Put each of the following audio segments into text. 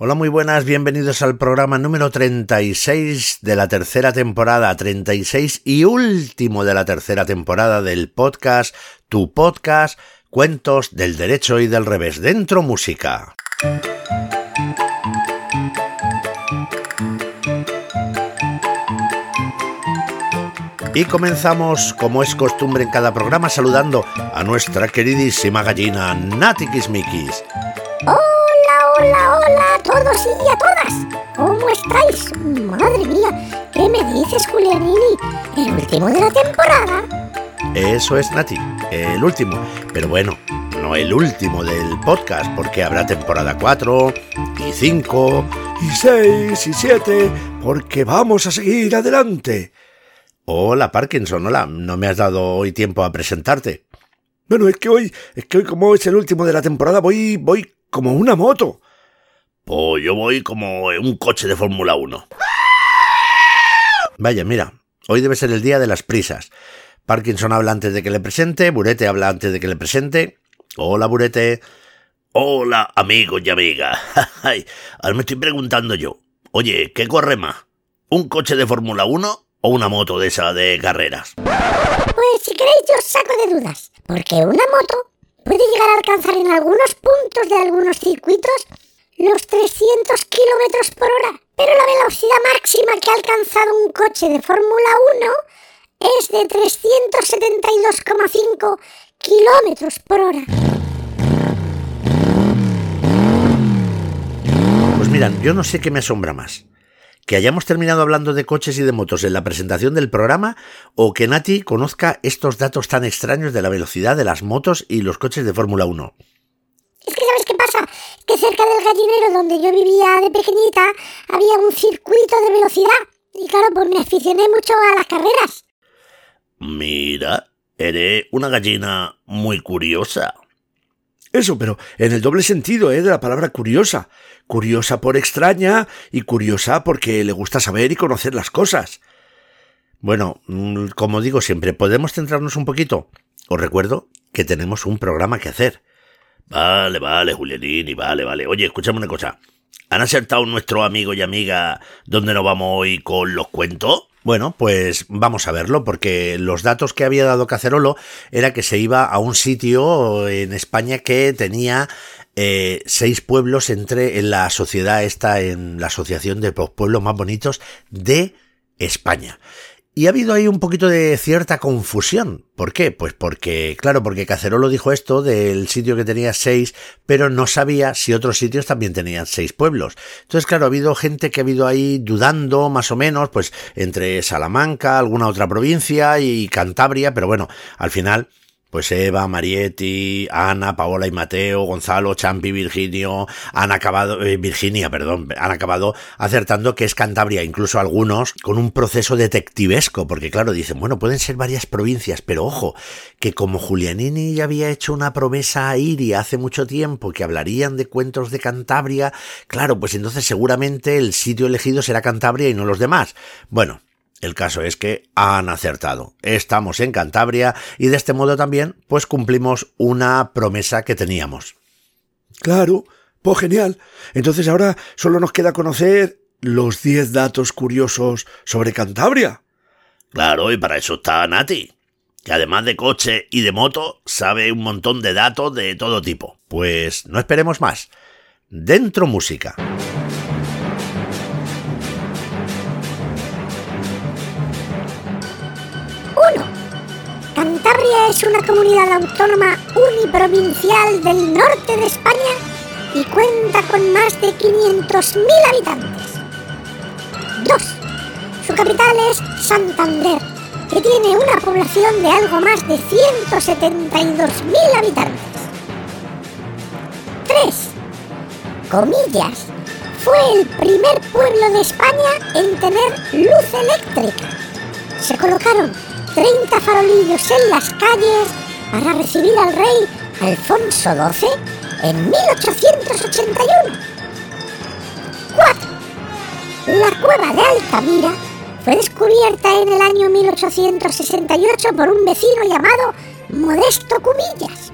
Hola, muy buenas, bienvenidos al programa número 36 de la tercera temporada, 36 y último de la tercera temporada del podcast, tu podcast, cuentos del derecho y del revés, dentro música. Y comenzamos, como es costumbre en cada programa, saludando a nuestra queridísima gallina Nati Kismikis. Hola, hola a todos y a todas. ¿Cómo estáis? Madre mía, ¿qué me dices, Julianini? ¿El último de la temporada? Eso es, Nati, el último. Pero bueno, no el último del podcast, porque habrá temporada 4 y 5 y 6 y 7, porque vamos a seguir adelante. Hola, Parkinson, hola, no me has dado hoy tiempo a presentarte. Bueno, es que hoy, es que hoy como es el último de la temporada, voy, voy como una moto. Pues yo voy como un coche de Fórmula 1. Vaya, mira, hoy debe ser el día de las prisas. Parkinson habla antes de que le presente, Burete habla antes de que le presente. Hola, Burete. Hola, amigos y amigas. Ahora me estoy preguntando yo, oye, ¿qué corre más? ¿Un coche de Fórmula 1 o una moto de esa de carreras? Pues si queréis yo saco de dudas, porque una moto puede llegar a alcanzar en algunos puntos de algunos circuitos los 300 kilómetros por hora, pero la velocidad máxima que ha alcanzado un coche de Fórmula 1 es de 372,5 kilómetros por hora. Pues miran, yo no sé qué me asombra más. Que hayamos terminado hablando de coches y de motos en la presentación del programa o que Nati conozca estos datos tan extraños de la velocidad de las motos y los coches de Fórmula 1. Es que ¿sabes qué pasa? Que cerca del gallinero donde yo vivía de pequeñita había un circuito de velocidad. Y claro, pues me aficioné mucho a las carreras. Mira, eres una gallina muy curiosa. Eso, pero en el doble sentido, ¿eh? De la palabra curiosa. Curiosa por extraña y curiosa porque le gusta saber y conocer las cosas. Bueno, mm, como digo siempre, ¿podemos centrarnos un poquito? Os recuerdo que tenemos un programa que hacer. Vale, vale, Julianini, vale, vale. Oye, escúchame una cosa. ¿Han acertado nuestro amigo y amiga dónde nos vamos hoy con los cuentos? Bueno, pues vamos a verlo, porque los datos que había dado Cacerolo era que se iba a un sitio en España que tenía eh, seis pueblos entre en la sociedad esta, en la asociación de los pueblos más bonitos de España. Y ha habido ahí un poquito de cierta confusión. ¿Por qué? Pues porque, claro, porque Cacerolo dijo esto del sitio que tenía seis, pero no sabía si otros sitios también tenían seis pueblos. Entonces, claro, ha habido gente que ha habido ahí dudando, más o menos, pues entre Salamanca, alguna otra provincia y Cantabria, pero bueno, al final pues Eva, Marietti, Ana, Paola y Mateo, Gonzalo, Champi, Virginio, han acabado, eh, Virginia, perdón, han acabado acertando que es Cantabria, incluso algunos con un proceso detectivesco, porque claro, dicen, bueno, pueden ser varias provincias, pero ojo, que como Julianini ya había hecho una promesa a Iria hace mucho tiempo que hablarían de cuentos de Cantabria, claro, pues entonces seguramente el sitio elegido será Cantabria y no los demás. Bueno, el caso es que han acertado. Estamos en Cantabria y de este modo también pues cumplimos una promesa que teníamos. Claro, pues genial. Entonces ahora solo nos queda conocer los 10 datos curiosos sobre Cantabria. Claro, y para eso está Nati, que además de coche y de moto, sabe un montón de datos de todo tipo. Pues no esperemos más. Dentro música. Es una comunidad autónoma uniprovincial del norte de España y cuenta con más de 500.000 habitantes. 2. Su capital es Santander, que tiene una población de algo más de 172.000 habitantes. 3. Comillas. Fue el primer pueblo de España en tener luz eléctrica. Se colocaron 30 farolillos en las calles para recibir al rey Alfonso XII en 1881. 4. La cueva de Altamira fue descubierta en el año 1868 por un vecino llamado Modesto Cubillas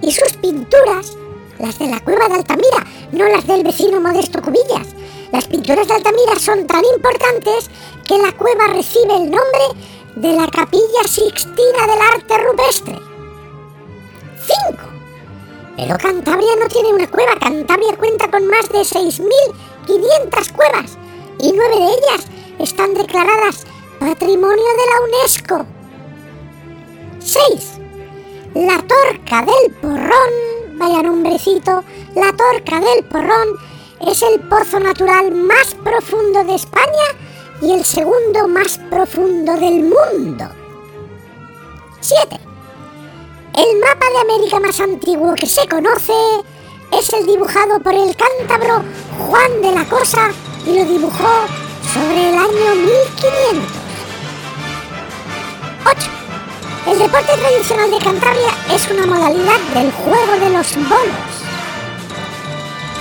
y sus pinturas las de la cueva de Altamira, no las del vecino Modesto Cubillas. Las pinturas de Altamira son tan importantes que la cueva recibe el nombre de la Capilla Sixtina del Arte Rupestre. 5. Pero Cantabria no tiene una cueva. Cantabria cuenta con más de 6.500 cuevas y nueve de ellas están declaradas Patrimonio de la UNESCO. 6. La Torca del Porrón, vaya nombrecito, la Torca del Porrón es el pozo natural más profundo de España y el segundo más profundo del mundo. 7. El mapa de América más antiguo que se conoce es el dibujado por el cántabro Juan de la Cosa y lo dibujó sobre el año 1500. 8. El deporte tradicional de Cantabria es una modalidad del juego de los bolos.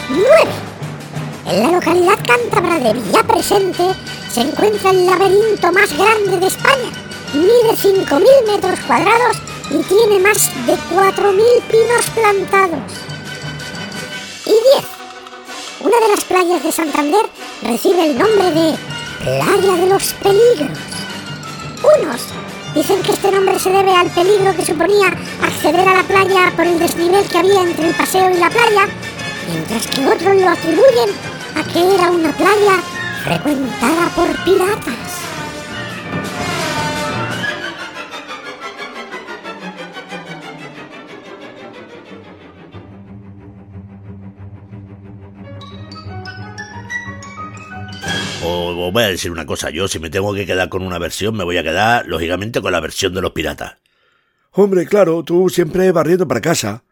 9. En la localidad cántabra de Villapresente se encuentra el laberinto más grande de España. Mide 5.000 metros cuadrados y tiene más de 4.000 pinos plantados. Y 10. Una de las playas de Santander recibe el nombre de Playa de los Peligros. Unos dicen que este nombre se debe al peligro que suponía acceder a la playa por el desnivel que había entre el paseo y la playa, mientras que otros lo atribuyen a que era una playa frecuentada por piratas. Os voy a decir una cosa, yo si me tengo que quedar con una versión, me voy a quedar, lógicamente, con la versión de los piratas. Hombre, claro, tú siempre barriendo para casa.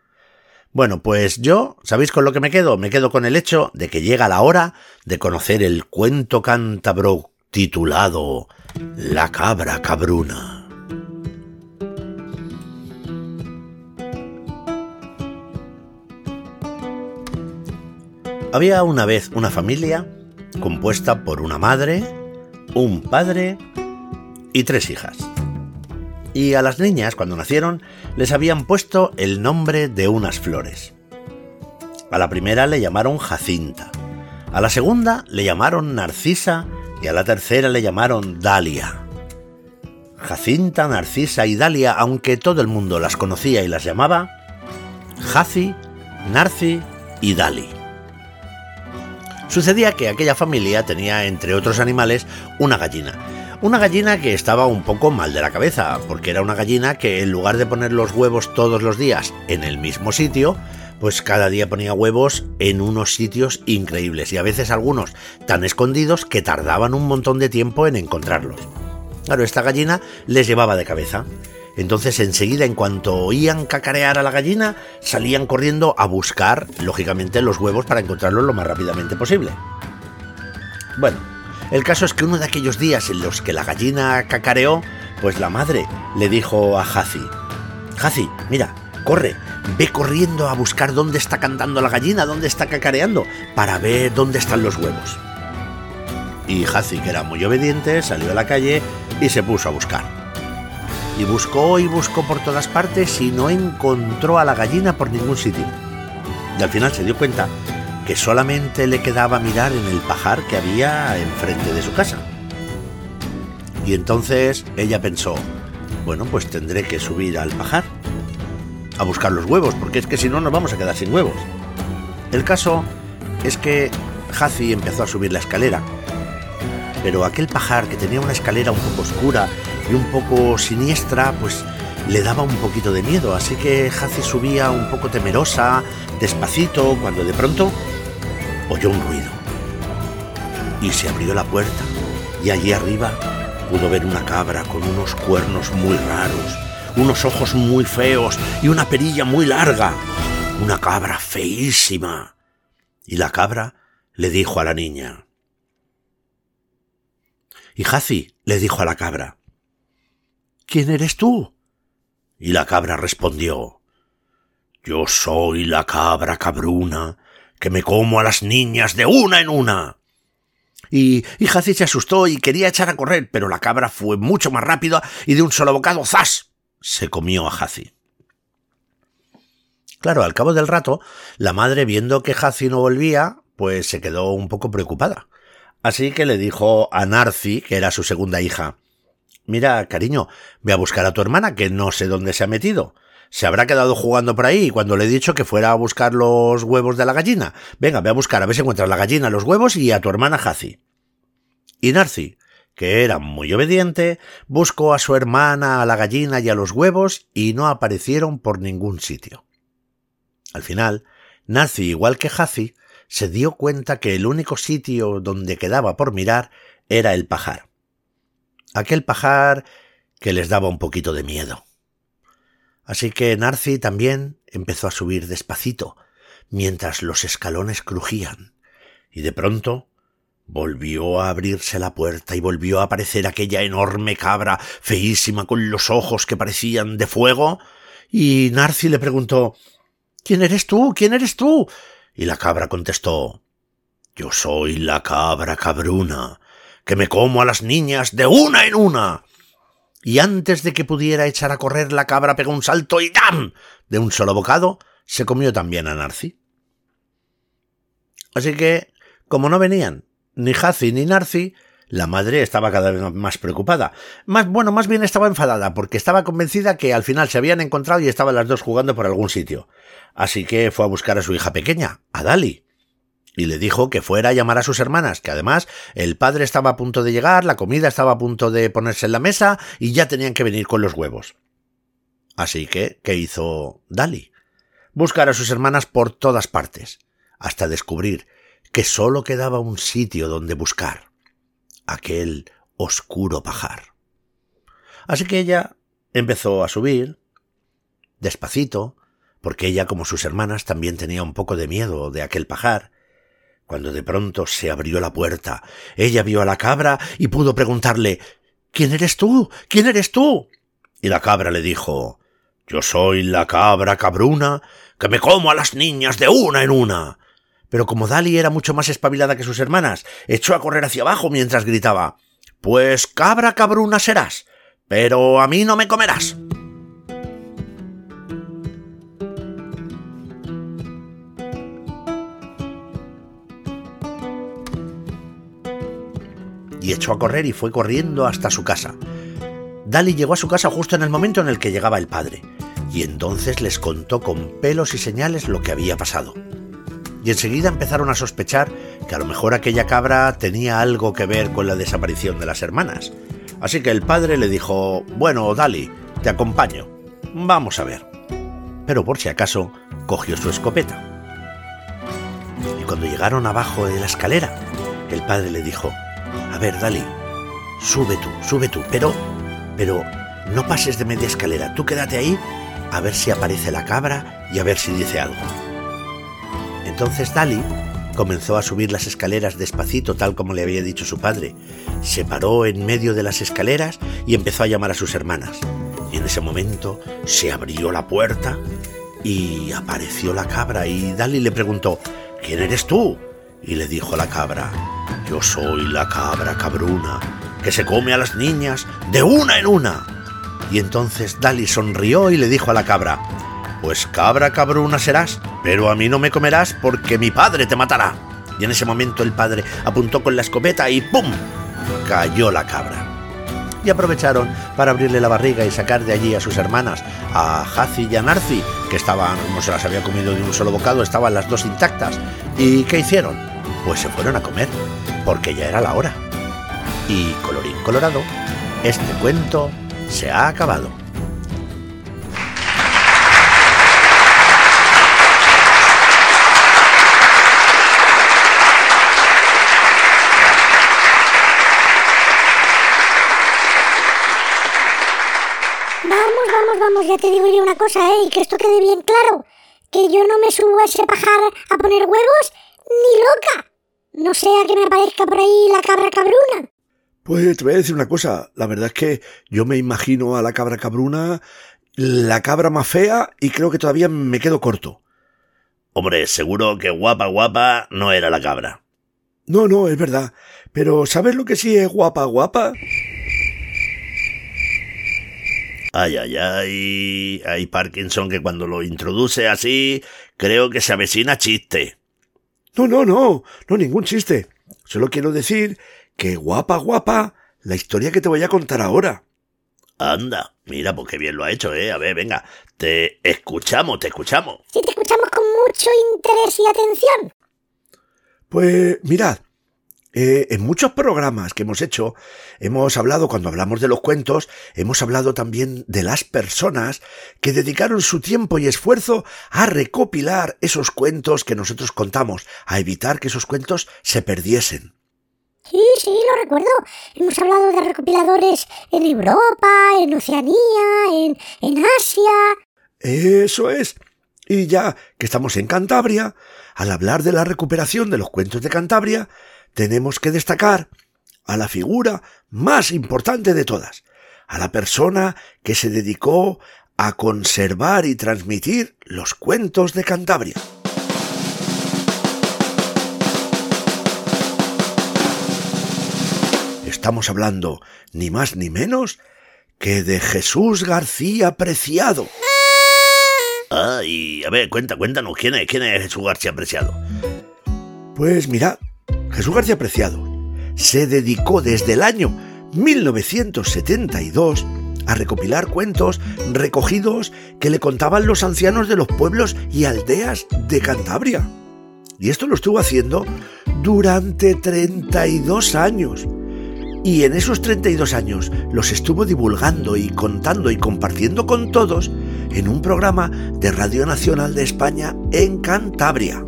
Bueno, pues yo, ¿sabéis con lo que me quedo? Me quedo con el hecho de que llega la hora de conocer el cuento cántabro titulado La cabra cabruna. Había una vez una familia compuesta por una madre, un padre y tres hijas. Y a las niñas, cuando nacieron, les habían puesto el nombre de unas flores. A la primera le llamaron Jacinta, a la segunda le llamaron Narcisa y a la tercera le llamaron Dalia. Jacinta, Narcisa y Dalia, aunque todo el mundo las conocía y las llamaba Jaci, Narci y Dali. Sucedía que aquella familia tenía, entre otros animales, una gallina, una gallina que estaba un poco mal de la cabeza, porque era una gallina que en lugar de poner los huevos todos los días en el mismo sitio, pues cada día ponía huevos en unos sitios increíbles y a veces algunos tan escondidos que tardaban un montón de tiempo en encontrarlos. Claro, esta gallina les llevaba de cabeza. Entonces enseguida, en cuanto oían cacarear a la gallina, salían corriendo a buscar, lógicamente, los huevos para encontrarlos lo más rápidamente posible. Bueno, el caso es que uno de aquellos días en los que la gallina cacareó, pues la madre le dijo a Hazi, Hazi, mira, corre, ve corriendo a buscar dónde está cantando la gallina, dónde está cacareando, para ver dónde están los huevos. Y Hazi, que era muy obediente, salió a la calle y se puso a buscar. Y buscó y buscó por todas partes y no encontró a la gallina por ningún sitio. Y al final se dio cuenta que solamente le quedaba mirar en el pajar que había enfrente de su casa. Y entonces ella pensó, bueno, pues tendré que subir al pajar a buscar los huevos, porque es que si no nos vamos a quedar sin huevos. El caso es que Hazi empezó a subir la escalera, pero aquel pajar que tenía una escalera un poco oscura y un poco siniestra, pues le daba un poquito de miedo, así que Hazi subía un poco temerosa, despacito, cuando de pronto oyó un ruido. Y se abrió la puerta y allí arriba pudo ver una cabra con unos cuernos muy raros, unos ojos muy feos y una perilla muy larga. Una cabra feísima. Y la cabra le dijo a la niña. Y Jaci le dijo a la cabra. ¿Quién eres tú? Y la cabra respondió. Yo soy la cabra cabruna que me como a las niñas de una en una. Y, y se asustó y quería echar a correr, pero la cabra fue mucho más rápida y de un solo bocado, ¡zas! se comió a Jaci. Claro, al cabo del rato, la madre, viendo que Hazi no volvía, pues se quedó un poco preocupada. Así que le dijo a Narci, que era su segunda hija, Mira, cariño, ve a buscar a tu hermana, que no sé dónde se ha metido. Se habrá quedado jugando por ahí cuando le he dicho que fuera a buscar los huevos de la gallina. Venga, ve a buscar a ver si encuentras la gallina, los huevos y a tu hermana Hazi. Y Narci, que era muy obediente, buscó a su hermana, a la gallina y a los huevos y no aparecieron por ningún sitio. Al final, Narci, igual que Hazi, se dio cuenta que el único sitio donde quedaba por mirar era el pajar aquel pajar que les daba un poquito de miedo. Así que Narci también empezó a subir despacito, mientras los escalones crujían, y de pronto volvió a abrirse la puerta y volvió a aparecer aquella enorme cabra feísima con los ojos que parecían de fuego, y Narci le preguntó ¿Quién eres tú? ¿Quién eres tú? Y la cabra contestó Yo soy la cabra cabruna, que me como a las niñas de una en una. Y antes de que pudiera echar a correr la cabra pegó un salto y ¡dam! De un solo bocado se comió también a Narci. Así que, como no venían ni Hazi ni Narci, la madre estaba cada vez más preocupada. Más, bueno, más bien estaba enfadada, porque estaba convencida que al final se habían encontrado y estaban las dos jugando por algún sitio. Así que fue a buscar a su hija pequeña, a Dali y le dijo que fuera a llamar a sus hermanas, que además el padre estaba a punto de llegar, la comida estaba a punto de ponerse en la mesa y ya tenían que venir con los huevos. Así que, ¿qué hizo Dali? Buscar a sus hermanas por todas partes, hasta descubrir que sólo quedaba un sitio donde buscar, aquel oscuro pajar. Así que ella empezó a subir, despacito, porque ella, como sus hermanas, también tenía un poco de miedo de aquel pajar, cuando de pronto se abrió la puerta. Ella vio a la cabra y pudo preguntarle ¿Quién eres tú? ¿Quién eres tú? Y la cabra le dijo Yo soy la cabra cabruna que me como a las niñas de una en una. Pero como Dali era mucho más espabilada que sus hermanas, echó a correr hacia abajo mientras gritaba Pues cabra cabruna serás, pero a mí no me comerás. Y echó a correr y fue corriendo hasta su casa. Dali llegó a su casa justo en el momento en el que llegaba el padre, y entonces les contó con pelos y señales lo que había pasado. Y enseguida empezaron a sospechar que a lo mejor aquella cabra tenía algo que ver con la desaparición de las hermanas. Así que el padre le dijo, bueno, Dali, te acompaño. Vamos a ver. Pero por si acaso, cogió su escopeta. Y cuando llegaron abajo de la escalera, el padre le dijo, a ver, Dali, sube tú, sube tú, pero, pero no pases de media escalera, tú quédate ahí a ver si aparece la cabra y a ver si dice algo. Entonces Dali comenzó a subir las escaleras despacito, tal como le había dicho su padre. Se paró en medio de las escaleras y empezó a llamar a sus hermanas. En ese momento se abrió la puerta y apareció la cabra y Dali le preguntó, ¿quién eres tú? Y le dijo la cabra, yo soy la cabra cabruna, que se come a las niñas de una en una. Y entonces Dali sonrió y le dijo a la cabra, pues cabra cabruna serás, pero a mí no me comerás porque mi padre te matará. Y en ese momento el padre apuntó con la escopeta y ¡pum! cayó la cabra. Y aprovecharon para abrirle la barriga y sacar de allí a sus hermanas, a Hazi y a Narci, que estaban, como se las había comido de un solo bocado, estaban las dos intactas. ¿Y qué hicieron? Pues se fueron a comer porque ya era la hora. Y colorín colorado, este cuento se ha acabado. Vamos, vamos, vamos, ya te digo yo una cosa, ¿eh? Y que esto quede bien claro. Que yo no me subo a ese pajar a poner huevos ni loca. No sea que me aparezca por ahí la cabra cabruna. Pues te voy a decir una cosa, la verdad es que yo me imagino a la cabra cabruna, la cabra más fea, y creo que todavía me quedo corto. Hombre, seguro que guapa, guapa no era la cabra. No, no, es verdad. Pero ¿sabes lo que sí es guapa, guapa? Ay, ay, ay. Hay Parkinson que cuando lo introduce así, creo que se avecina chiste. No, no, no, no ningún chiste. Solo quiero decir que guapa, guapa, la historia que te voy a contar ahora. Anda, mira, pues qué bien lo ha hecho, ¿eh? A ver, venga, te escuchamos, te escuchamos. Sí, te escuchamos con mucho interés y atención. Pues mirad, eh, en muchos programas que hemos hecho, hemos hablado, cuando hablamos de los cuentos, hemos hablado también de las personas que dedicaron su tiempo y esfuerzo a recopilar esos cuentos que nosotros contamos, a evitar que esos cuentos se perdiesen. Sí, sí, lo recuerdo. Hemos hablado de recopiladores en Europa, en Oceanía, en, en Asia. Eso es. Y ya que estamos en Cantabria, al hablar de la recuperación de los cuentos de Cantabria, tenemos que destacar a la figura más importante de todas, a la persona que se dedicó a conservar y transmitir los cuentos de Cantabria. Estamos hablando ni más ni menos que de Jesús García Preciado. Ay, a ver, cuenta, cuéntanos, ¿quién es, quién es Jesús García Preciado? Pues mirad, Jesús García Preciado se dedicó desde el año 1972 a recopilar cuentos recogidos que le contaban los ancianos de los pueblos y aldeas de Cantabria. Y esto lo estuvo haciendo durante 32 años. Y en esos 32 años los estuvo divulgando y contando y compartiendo con todos en un programa de Radio Nacional de España en Cantabria.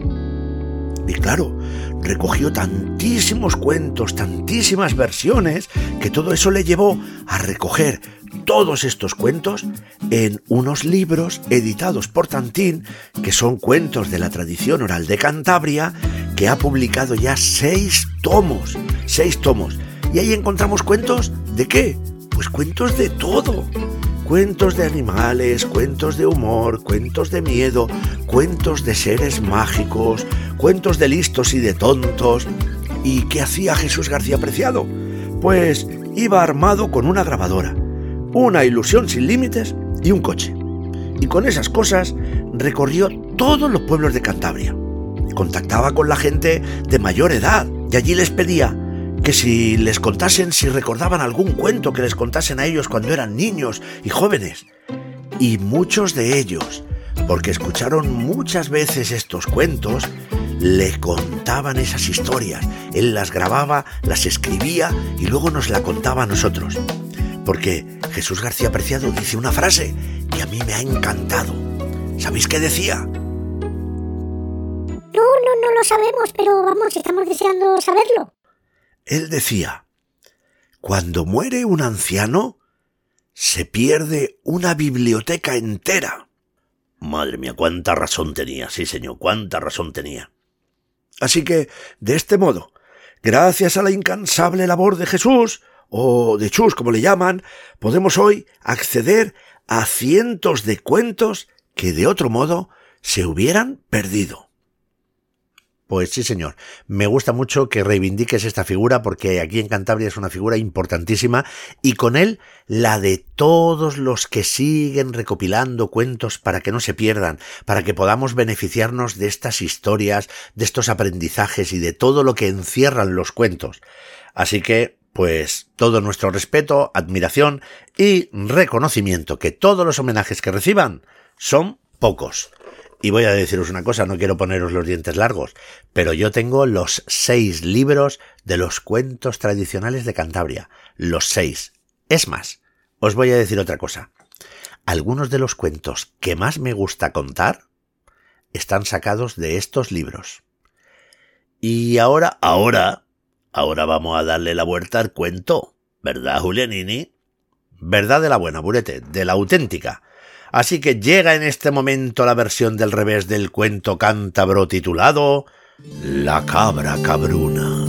Y claro, recogió tantísimos cuentos, tantísimas versiones, que todo eso le llevó a recoger todos estos cuentos en unos libros editados por Tantín, que son cuentos de la tradición oral de Cantabria, que ha publicado ya seis tomos, seis tomos. Y ahí encontramos cuentos de qué? Pues cuentos de todo. Cuentos de animales, cuentos de humor, cuentos de miedo, cuentos de seres mágicos, cuentos de listos y de tontos. ¿Y qué hacía Jesús García Preciado? Pues iba armado con una grabadora, una ilusión sin límites y un coche. Y con esas cosas recorrió todos los pueblos de Cantabria. Contactaba con la gente de mayor edad y allí les pedía que si les contasen, si recordaban algún cuento que les contasen a ellos cuando eran niños y jóvenes. Y muchos de ellos, porque escucharon muchas veces estos cuentos, le contaban esas historias. Él las grababa, las escribía y luego nos la contaba a nosotros. Porque Jesús García Preciado dice una frase que a mí me ha encantado. ¿Sabéis qué decía? No, no, no lo sabemos, pero vamos, estamos deseando saberlo. Él decía, cuando muere un anciano, se pierde una biblioteca entera. Madre mía, cuánta razón tenía, sí señor, cuánta razón tenía. Así que, de este modo, gracias a la incansable labor de Jesús, o de Chus como le llaman, podemos hoy acceder a cientos de cuentos que de otro modo se hubieran perdido. Pues sí, señor. Me gusta mucho que reivindiques esta figura porque aquí en Cantabria es una figura importantísima y con él la de todos los que siguen recopilando cuentos para que no se pierdan, para que podamos beneficiarnos de estas historias, de estos aprendizajes y de todo lo que encierran los cuentos. Así que, pues, todo nuestro respeto, admiración y reconocimiento que todos los homenajes que reciban son pocos. Y voy a deciros una cosa, no quiero poneros los dientes largos, pero yo tengo los seis libros de los cuentos tradicionales de Cantabria. Los seis. Es más, os voy a decir otra cosa. Algunos de los cuentos que más me gusta contar están sacados de estos libros. Y ahora, ahora, ahora vamos a darle la vuelta al cuento. ¿Verdad, Julianini? ¿Verdad de la buena, Burete? De la auténtica Así que llega en este momento la versión del revés del cuento cántabro titulado La cabra cabruna.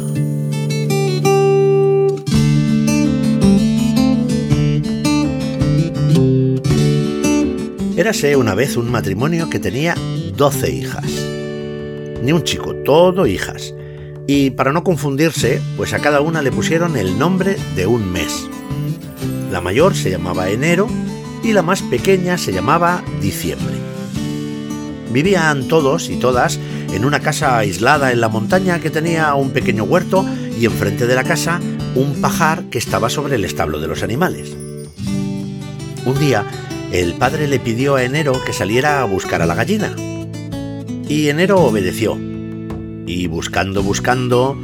Érase una vez un matrimonio que tenía doce hijas. Ni un chico, todo hijas. Y para no confundirse, pues a cada una le pusieron el nombre de un mes. La mayor se llamaba enero, y la más pequeña se llamaba Diciembre. Vivían todos y todas en una casa aislada en la montaña que tenía un pequeño huerto y enfrente de la casa un pajar que estaba sobre el establo de los animales. Un día, el padre le pidió a Enero que saliera a buscar a la gallina. Y Enero obedeció. Y buscando, buscando,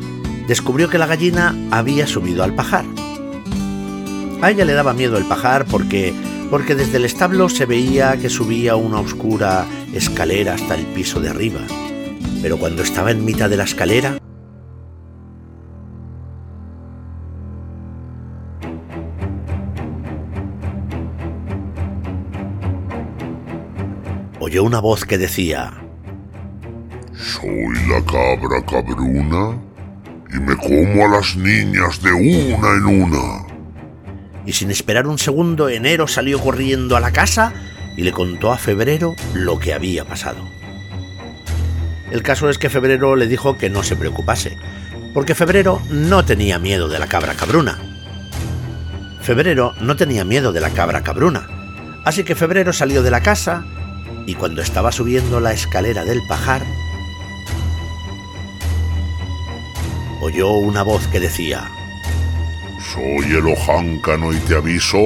descubrió que la gallina había subido al pajar. A ella le daba miedo el pajar porque porque desde el establo se veía que subía una oscura escalera hasta el piso de arriba. Pero cuando estaba en mitad de la escalera, oyó una voz que decía, Soy la cabra cabruna y me como a las niñas de una en una y sin esperar un segundo enero salió corriendo a la casa y le contó a Febrero lo que había pasado. El caso es que Febrero le dijo que no se preocupase, porque Febrero no tenía miedo de la cabra cabruna. Febrero no tenía miedo de la cabra cabruna, así que Febrero salió de la casa y cuando estaba subiendo la escalera del pajar, oyó una voz que decía, soy el ojáncano y te aviso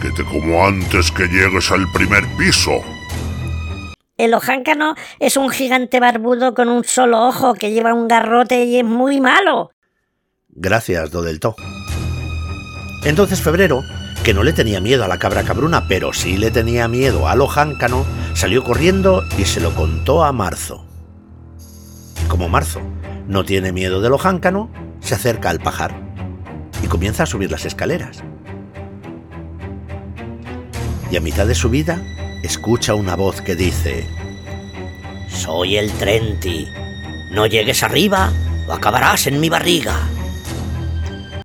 que te como antes que llegues al primer piso. El ojáncano es un gigante barbudo con un solo ojo que lleva un garrote y es muy malo. Gracias, Dodelto. Entonces Febrero, que no le tenía miedo a la cabra cabruna, pero sí le tenía miedo al ojáncano, salió corriendo y se lo contó a Marzo. Como Marzo no tiene miedo del ojáncano, se acerca al pajar y comienza a subir las escaleras. Y a mitad de subida escucha una voz que dice, Soy el Trenti, no llegues arriba o acabarás en mi barriga.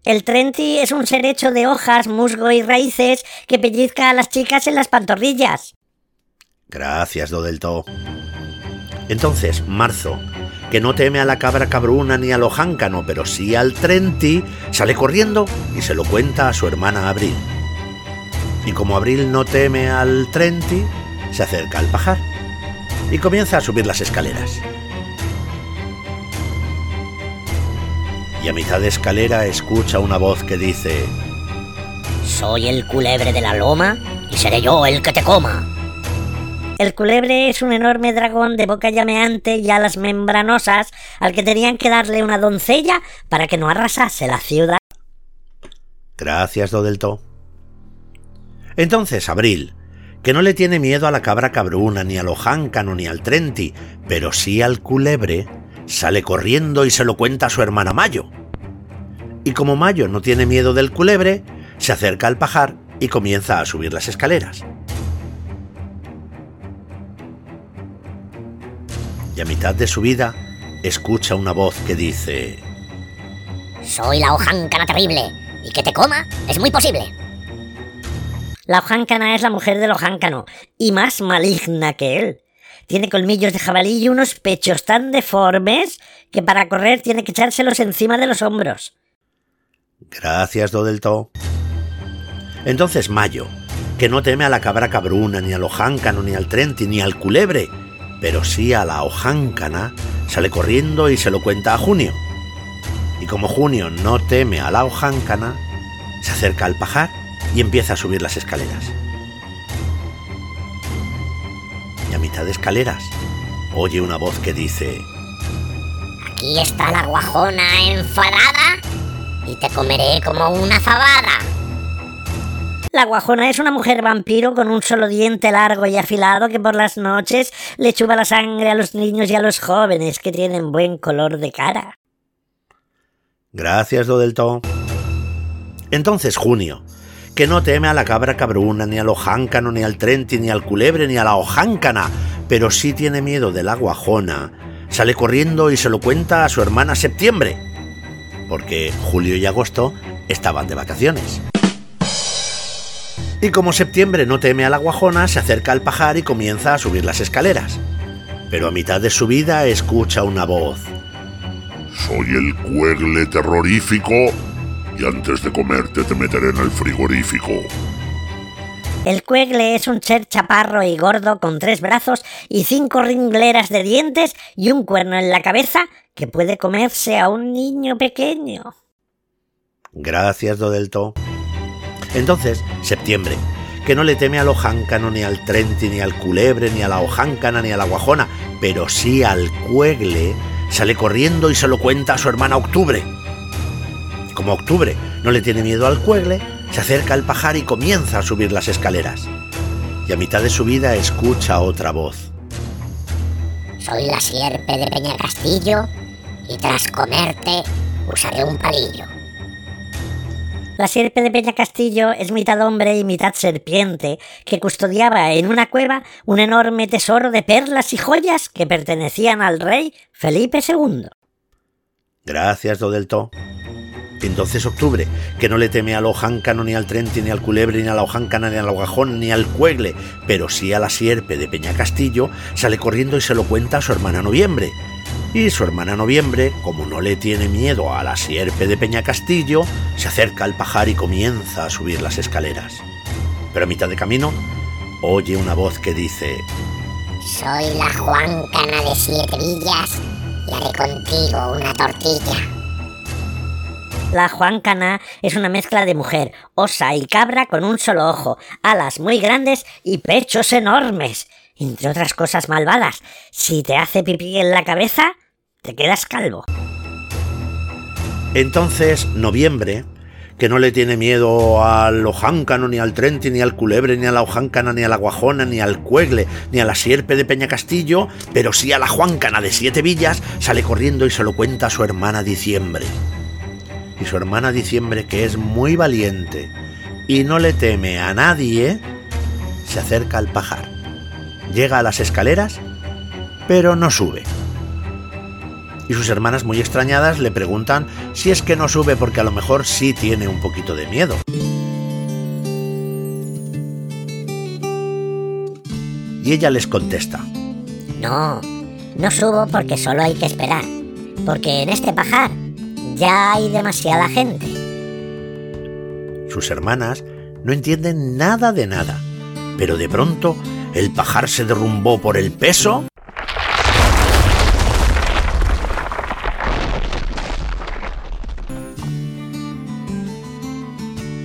El Trenti es un ser hecho de hojas, musgo y raíces que pellizca a las chicas en las pantorrillas. Gracias, Dodelto. Entonces, Marzo que no teme a la cabra cabruna ni al ojáncano, pero sí al Trenti, sale corriendo y se lo cuenta a su hermana Abril. Y como Abril no teme al Trenti, se acerca al pajar y comienza a subir las escaleras. Y a mitad de escalera escucha una voz que dice, Soy el culebre de la loma y seré yo el que te coma. El culebre es un enorme dragón de boca llameante y alas membranosas al que tenían que darle una doncella para que no arrasase la ciudad. Gracias, Dodelto. Entonces, Abril, que no le tiene miedo a la cabra cabruna, ni al ojáncano, ni al trenti, pero sí al culebre, sale corriendo y se lo cuenta a su hermana Mayo. Y como Mayo no tiene miedo del culebre, se acerca al pajar y comienza a subir las escaleras. Y a mitad de su vida escucha una voz que dice... Soy la hojáncana terrible, y que te coma es muy posible. La hojáncana es la mujer del ojáncano, y más maligna que él. Tiene colmillos de jabalí y unos pechos tan deformes que para correr tiene que echárselos encima de los hombros. Gracias, Dodelto. Entonces Mayo, que no teme a la cabra cabruna, ni al ojáncano, ni al trenti, ni al culebre, pero sí a la hojáncana, sale corriendo y se lo cuenta a Junio. Y como Junio no teme a la hojáncana, se acerca al pajar y empieza a subir las escaleras. Y a mitad de escaleras oye una voz que dice, Aquí está la guajona enfadada y te comeré como una fabada. La guajona es una mujer vampiro con un solo diente largo y afilado que por las noches le chupa la sangre a los niños y a los jóvenes que tienen buen color de cara. Gracias, Dodelto. Entonces, Junio, que no teme a la cabra cabruna, ni al ojáncano, ni al trenti, ni al culebre, ni a la ojáncana, pero sí tiene miedo de la guajona, sale corriendo y se lo cuenta a su hermana Septiembre, porque julio y agosto estaban de vacaciones. Y como septiembre no teme a la guajona, se acerca al pajar y comienza a subir las escaleras. Pero a mitad de subida escucha una voz. Soy el cuegle terrorífico y antes de comerte te meteré en el frigorífico. El cuegle es un ser chaparro y gordo con tres brazos y cinco ringleras de dientes y un cuerno en la cabeza que puede comerse a un niño pequeño. Gracias, Dodelto. Entonces, septiembre, que no le teme a lo jáncano, ni al trenti, ni al culebre, ni a la hojáncana, ni a la guajona, pero sí al cuegle, sale corriendo y se lo cuenta a su hermana Octubre. Como Octubre no le tiene miedo al cuegle, se acerca al pajar y comienza a subir las escaleras. Y a mitad de su vida escucha otra voz. Soy la sierpe de Peña Castillo y tras comerte usaré un palillo. La sierpe de Peña Castillo es mitad hombre y mitad serpiente, que custodiaba en una cueva un enorme tesoro de perlas y joyas que pertenecían al rey Felipe II. Gracias, Dodelto. Entonces octubre, que no le teme a lo jáncano, ni al trenti, ni al culebre, ni a la hojáncana, ni al hogajón, ni al cuegle, pero sí a la sierpe de Peña Castillo, sale corriendo y se lo cuenta a su hermana Noviembre. Y su hermana Noviembre, como no le tiene miedo a la sierpe de Peña Castillo, se acerca al pajar y comienza a subir las escaleras. Pero a mitad de camino, oye una voz que dice... Soy la Juancana de siete villas y haré contigo una tortilla. La Juancana es una mezcla de mujer, osa y cabra con un solo ojo, alas muy grandes y pechos enormes. Entre otras cosas malvadas, si te hace pipí en la cabeza, te quedas calvo. Entonces, noviembre, que no le tiene miedo al ojáncano, ni al trenti, ni al culebre, ni a la ojáncana, ni a la guajona, ni al cuegle, ni a la sierpe de Peña Castillo, pero sí a la juancana de siete villas, sale corriendo y se lo cuenta a su hermana Diciembre y su hermana Diciembre, que es muy valiente y no le teme a nadie, se acerca al pajar. Llega a las escaleras, pero no sube. Y sus hermanas muy extrañadas le preguntan si es que no sube porque a lo mejor sí tiene un poquito de miedo. Y ella les contesta. No, no subo porque solo hay que esperar. Porque en este pajar ya hay demasiada gente. Sus hermanas no entienden nada de nada, pero de pronto el pajar se derrumbó por el peso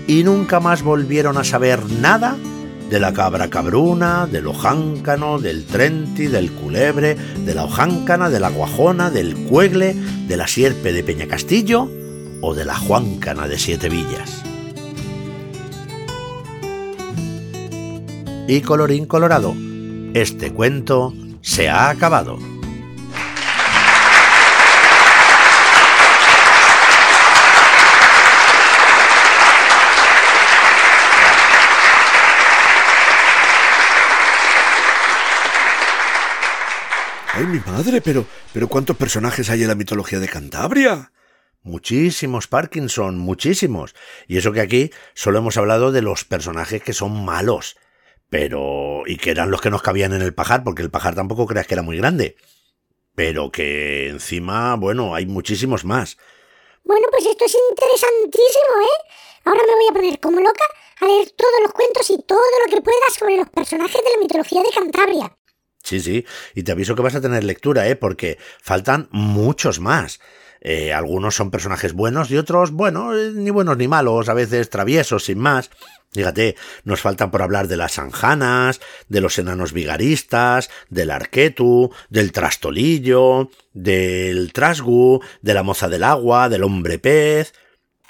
y nunca más volvieron a saber nada de la cabra cabruna, del ojáncano, del trenti, del culebre, de la ojáncana, de la guajona, del cuegle, de la sierpe de Peña Castillo o de la juáncana de Siete Villas. Y colorín colorado, este cuento se ha acabado. ¡Ay, mi madre! Pero, pero ¿cuántos personajes hay en la mitología de Cantabria? Muchísimos, Parkinson, muchísimos. Y eso que aquí solo hemos hablado de los personajes que son malos. Pero. y que eran los que nos cabían en el pajar, porque el pajar tampoco creas que era muy grande. Pero que encima, bueno, hay muchísimos más. Bueno, pues esto es interesantísimo, ¿eh? Ahora me voy a poner como loca a leer todos los cuentos y todo lo que pueda sobre los personajes de la mitología de Cantabria. Sí, sí, y te aviso que vas a tener lectura, ¿eh? Porque faltan muchos más. Eh, algunos son personajes buenos y otros, bueno, eh, ni buenos ni malos, a veces traviesos, sin más. Fíjate, nos faltan por hablar de las anjanas, de los enanos vigaristas, del arquetu, del trastolillo, del trasgu, de la moza del agua, del hombre pez.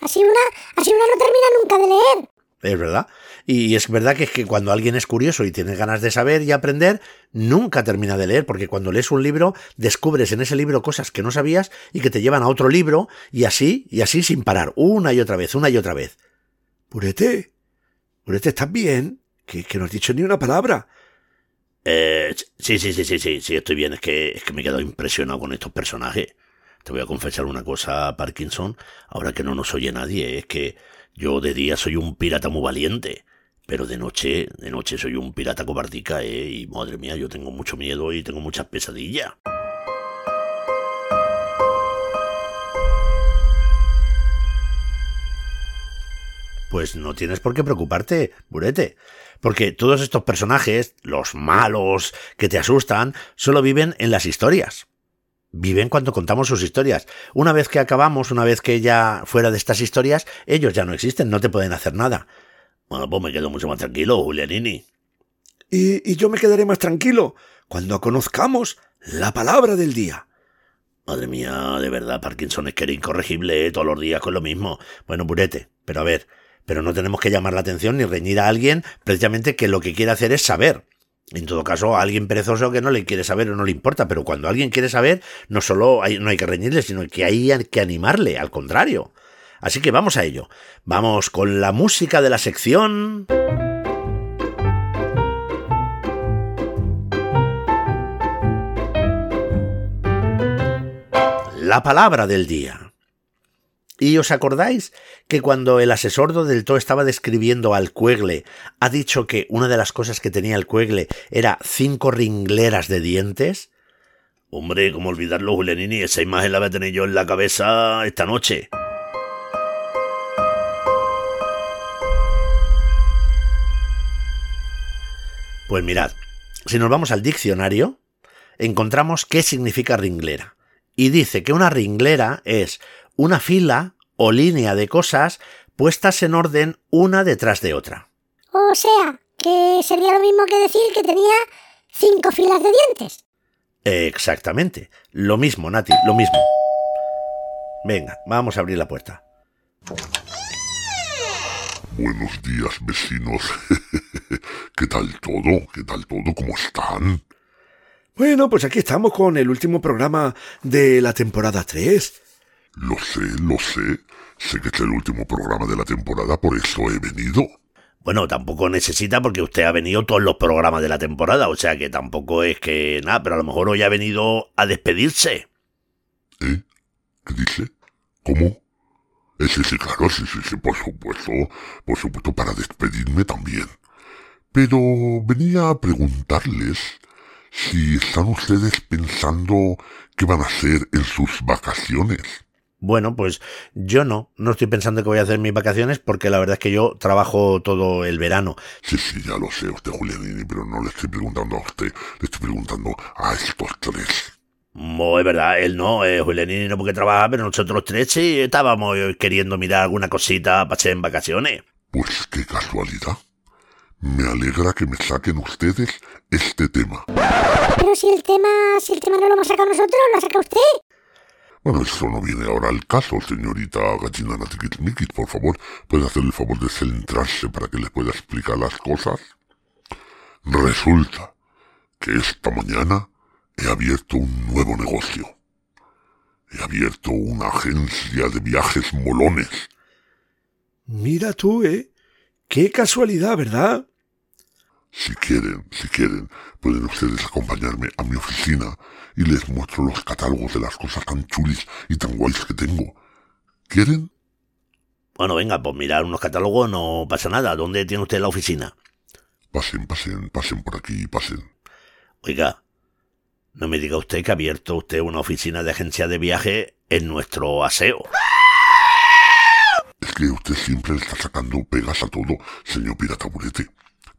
Así una, así una no termina nunca de leer. Es verdad. Y es verdad que es que cuando alguien es curioso y tiene ganas de saber y aprender, nunca termina de leer, porque cuando lees un libro, descubres en ese libro cosas que no sabías y que te llevan a otro libro, y así, y así sin parar, una y otra vez, una y otra vez. Purete, Purete, ¿estás bien? Que, que no has dicho ni una palabra. Eh, sí, sí, sí, sí, sí, sí, estoy bien. Es que, es que me he quedado impresionado con estos personajes. Te voy a confesar una cosa, Parkinson, ahora que no nos oye nadie, es que yo de día soy un pirata muy valiente, pero de noche, de noche soy un pirata cobardica, ¿eh? Y madre mía, yo tengo mucho miedo y tengo muchas pesadillas. pues no tienes por qué preocuparte, Burete. Porque todos estos personajes, los malos que te asustan, solo viven en las historias. Viven cuando contamos sus historias. Una vez que acabamos, una vez que ya fuera de estas historias, ellos ya no existen, no te pueden hacer nada. Bueno, pues me quedo mucho más tranquilo, Julianini. Y, y yo me quedaré más tranquilo cuando conozcamos la palabra del día. Madre mía, de verdad, Parkinson es que era incorregible ¿eh? todos los días con lo mismo. Bueno, Burete, pero a ver, pero no tenemos que llamar la atención ni reñir a alguien precisamente que lo que quiere hacer es saber. En todo caso, a alguien perezoso que no le quiere saber o no le importa, pero cuando alguien quiere saber, no solo hay, no hay que reñirle, sino que hay que animarle, al contrario. Así que vamos a ello. Vamos con la música de la sección... La palabra del día. ¿Y os acordáis que cuando el asesor del To estaba describiendo al cuegle, ha dicho que una de las cosas que tenía el cuegle era cinco ringleras de dientes? Hombre, ¿cómo olvidarlo, Julianini? Esa imagen la voy a tener yo en la cabeza esta noche. Pues mirad, si nos vamos al diccionario, encontramos qué significa ringlera y dice que una ringlera es una fila o línea de cosas puestas en orden una detrás de otra. O sea, que sería lo mismo que decir que tenía cinco filas de dientes. Exactamente. Lo mismo, Nati, lo mismo. Venga, vamos a abrir la puerta. Buenos días, vecinos. ¿Qué tal todo? ¿Qué tal todo? ¿Cómo están? Bueno, pues aquí estamos con el último programa de la temporada 3. Lo sé, lo sé. Sé que es el último programa de la temporada, por eso he venido. Bueno, tampoco necesita porque usted ha venido todos los programas de la temporada, o sea que tampoco es que nada, pero a lo mejor hoy ha venido a despedirse. ¿Eh? ¿Qué dice? ¿Cómo? Eh, sí, sí, claro, sí, sí, sí, por supuesto, por supuesto, para despedirme también. Pero venía a preguntarles si están ustedes pensando qué van a hacer en sus vacaciones. Bueno, pues yo no, no estoy pensando que voy a hacer mis vacaciones porque la verdad es que yo trabajo todo el verano. Sí, sí, ya lo sé, usted Julianini, pero no le estoy preguntando a usted, le estoy preguntando a estos tres. No, es verdad, él no, eh, Julianini no porque trabaja, pero nosotros tres sí estábamos queriendo mirar alguna cosita para hacer en vacaciones. Pues qué casualidad. Me alegra que me saquen ustedes este tema. Pero si el tema, si el tema no lo hemos sacado nosotros, lo ha sacado usted. Bueno, eso no viene ahora al caso, señorita Gallina Natiquitmiquit. Por favor, ¿puede hacer el favor de centrarse para que les pueda explicar las cosas? Resulta que esta mañana he abierto un nuevo negocio. He abierto una agencia de viajes molones. Mira tú, ¿eh? Qué casualidad, ¿verdad? Si quieren, si quieren, pueden ustedes acompañarme a mi oficina y les muestro los catálogos de las cosas tan chulis y tan guays que tengo. ¿Quieren? Bueno, venga, pues mirar unos catálogos no pasa nada. ¿Dónde tiene usted la oficina? Pasen, pasen, pasen por aquí, pasen. Oiga, no me diga usted que ha abierto usted una oficina de agencia de viaje en nuestro aseo. Es que usted siempre le está sacando pegas a todo, señor pirata burete.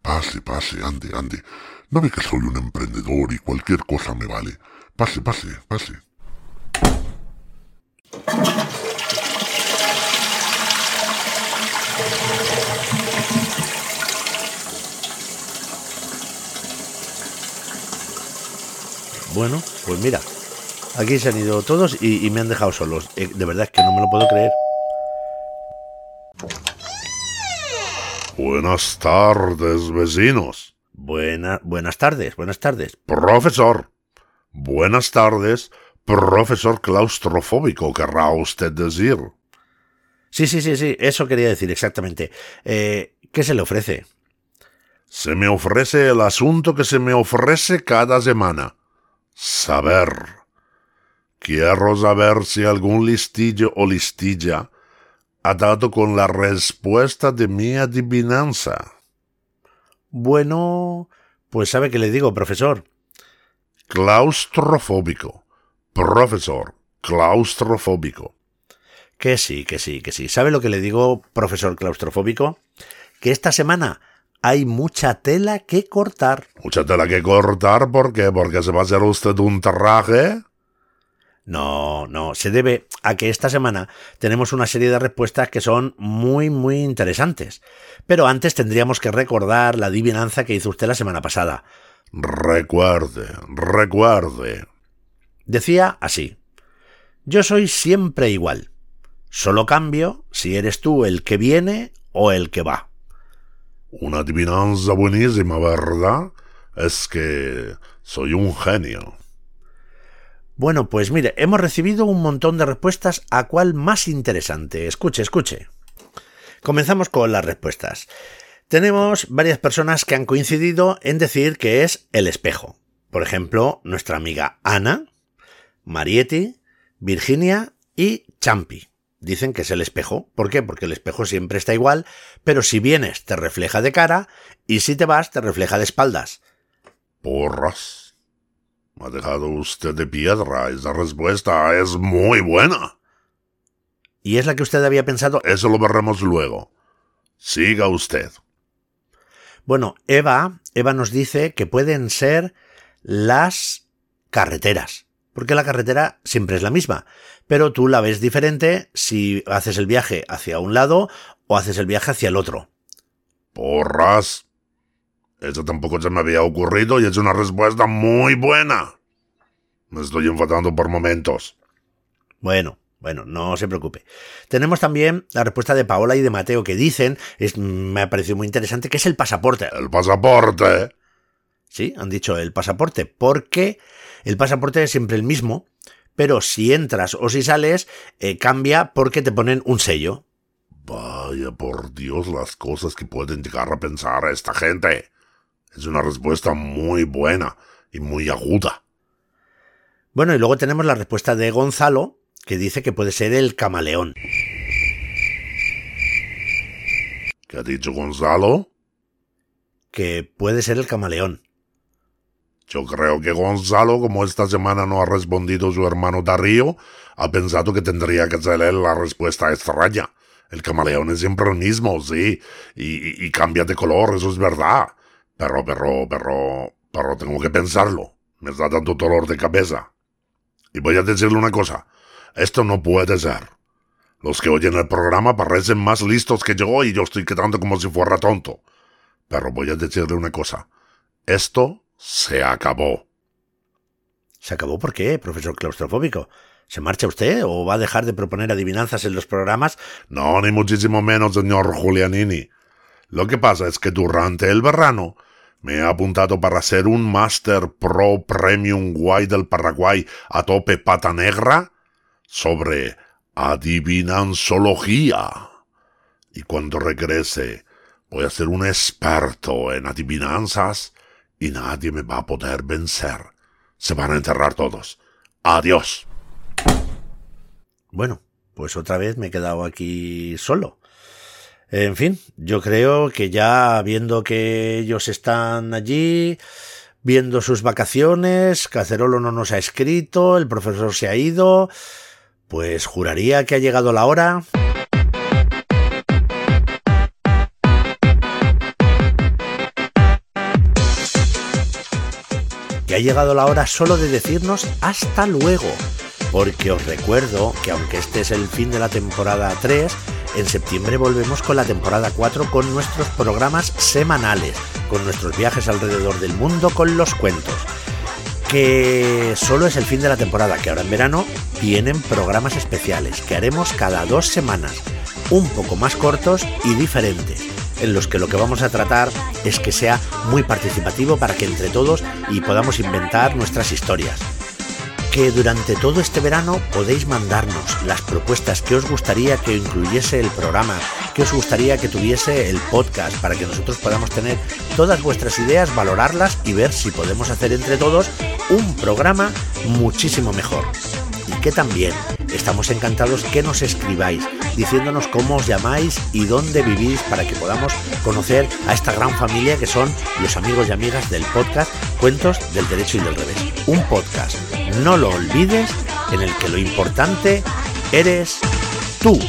Pase, pase, ande, ande. No ve que soy un emprendedor y cualquier cosa me vale. Pase, pase, pase. Bueno, pues mira, aquí se han ido todos y, me han dejado solos. Eh, de verdad es que no me lo puedo creer. Buenas tardes, vecinos. Buena, buenas tardes, buenas tardes. Profesor. Buenas tardes, profesor claustrofóbico, querrá usted decir. Sí, sí, sí, sí, eso quería decir exactamente. Eh, ¿Qué se le ofrece? Se me ofrece el asunto que se me ofrece cada semana. Saber. Quiero saber si algún listillo o listilla ha dado con la respuesta de mi adivinanza. Bueno, pues sabe que le digo, profesor. Claustrofóbico. Profesor, claustrofóbico. Que sí, que sí, que sí. ¿Sabe lo que le digo, profesor claustrofóbico? Que esta semana hay mucha tela que cortar. ¿Mucha tela que cortar? ¿Por qué? ¿Porque se va a hacer usted un traje? No, no, se debe a que esta semana tenemos una serie de respuestas que son muy, muy interesantes. Pero antes tendríamos que recordar la adivinanza que hizo usted la semana pasada. Recuerde, recuerde. Decía así. Yo soy siempre igual. Solo cambio si eres tú el que viene o el que va. Una adivinanza buenísima, ¿verdad? Es que soy un genio. Bueno, pues mire, hemos recibido un montón de respuestas a cuál más interesante. Escuche, escuche. Comenzamos con las respuestas. Tenemos varias personas que han coincidido en decir que es el espejo. Por ejemplo, nuestra amiga Ana, Marietti, Virginia y Champi dicen que es el espejo. ¿Por qué? Porque el espejo siempre está igual, pero si vienes te refleja de cara y si te vas te refleja de espaldas. Porras. Me ha dejado usted de piedra. Esa respuesta es muy buena. ¿Y es la que usted había pensado? Eso lo veremos luego. Siga usted. Bueno, Eva, Eva nos dice que pueden ser las carreteras porque la carretera siempre es la misma, pero tú la ves diferente si haces el viaje hacia un lado o haces el viaje hacia el otro. Porras. Eso tampoco se me había ocurrido y es una respuesta muy buena. Me estoy enfadando por momentos. Bueno, bueno, no se preocupe. Tenemos también la respuesta de Paola y de Mateo que dicen, es, me ha parecido muy interesante, que es el pasaporte. El pasaporte. Sí, han dicho el pasaporte, porque el pasaporte es siempre el mismo, pero si entras o si sales, eh, cambia porque te ponen un sello. Vaya por Dios las cosas que pueden llegar a pensar a esta gente. Es una respuesta muy buena y muy aguda. Bueno, y luego tenemos la respuesta de Gonzalo, que dice que puede ser el camaleón. ¿Qué ha dicho Gonzalo? Que puede ser el camaleón. Yo creo que Gonzalo, como esta semana no ha respondido su hermano Darío, ha pensado que tendría que ser él la respuesta extraña. El camaleón es siempre el mismo, sí, y, y, cambia de color, eso es verdad. Pero, pero, pero, pero tengo que pensarlo. Me está dando dolor de cabeza. Y voy a decirle una cosa. Esto no puede ser. Los que oyen el programa parecen más listos que yo y yo estoy quedando como si fuera tonto. Pero voy a decirle una cosa. Esto se acabó. ¿Se acabó por qué, profesor claustrofóbico? ¿Se marcha usted o va a dejar de proponer adivinanzas en los programas? No, ni muchísimo menos, señor Julianini. Lo que pasa es que durante el verano me he apuntado para ser un Master Pro Premium Guay del Paraguay a tope pata negra sobre adivinanzología. Y cuando regrese voy a ser un experto en adivinanzas y nadie me va a poder vencer. Se van a enterrar todos. Adiós. Bueno, pues otra vez me he quedado aquí solo. En fin, yo creo que ya viendo que ellos están allí, viendo sus vacaciones, Cacerolo no nos ha escrito, el profesor se ha ido, pues juraría que ha llegado la hora. que ha llegado la hora solo de decirnos hasta luego. Porque os recuerdo que aunque este es el fin de la temporada 3, en septiembre volvemos con la temporada 4 con nuestros programas semanales, con nuestros viajes alrededor del mundo, con los cuentos. Que solo es el fin de la temporada, que ahora en verano vienen programas especiales que haremos cada dos semanas, un poco más cortos y diferentes en los que lo que vamos a tratar es que sea muy participativo para que entre todos y podamos inventar nuestras historias. Que durante todo este verano podéis mandarnos las propuestas que os gustaría que incluyese el programa, que os gustaría que tuviese el podcast, para que nosotros podamos tener todas vuestras ideas, valorarlas y ver si podemos hacer entre todos un programa muchísimo mejor. Y que también estamos encantados que nos escribáis diciéndonos cómo os llamáis y dónde vivís para que podamos conocer a esta gran familia que son los amigos y amigas del podcast Cuentos del Derecho y del Revés. Un podcast, no lo olvides, en el que lo importante eres tú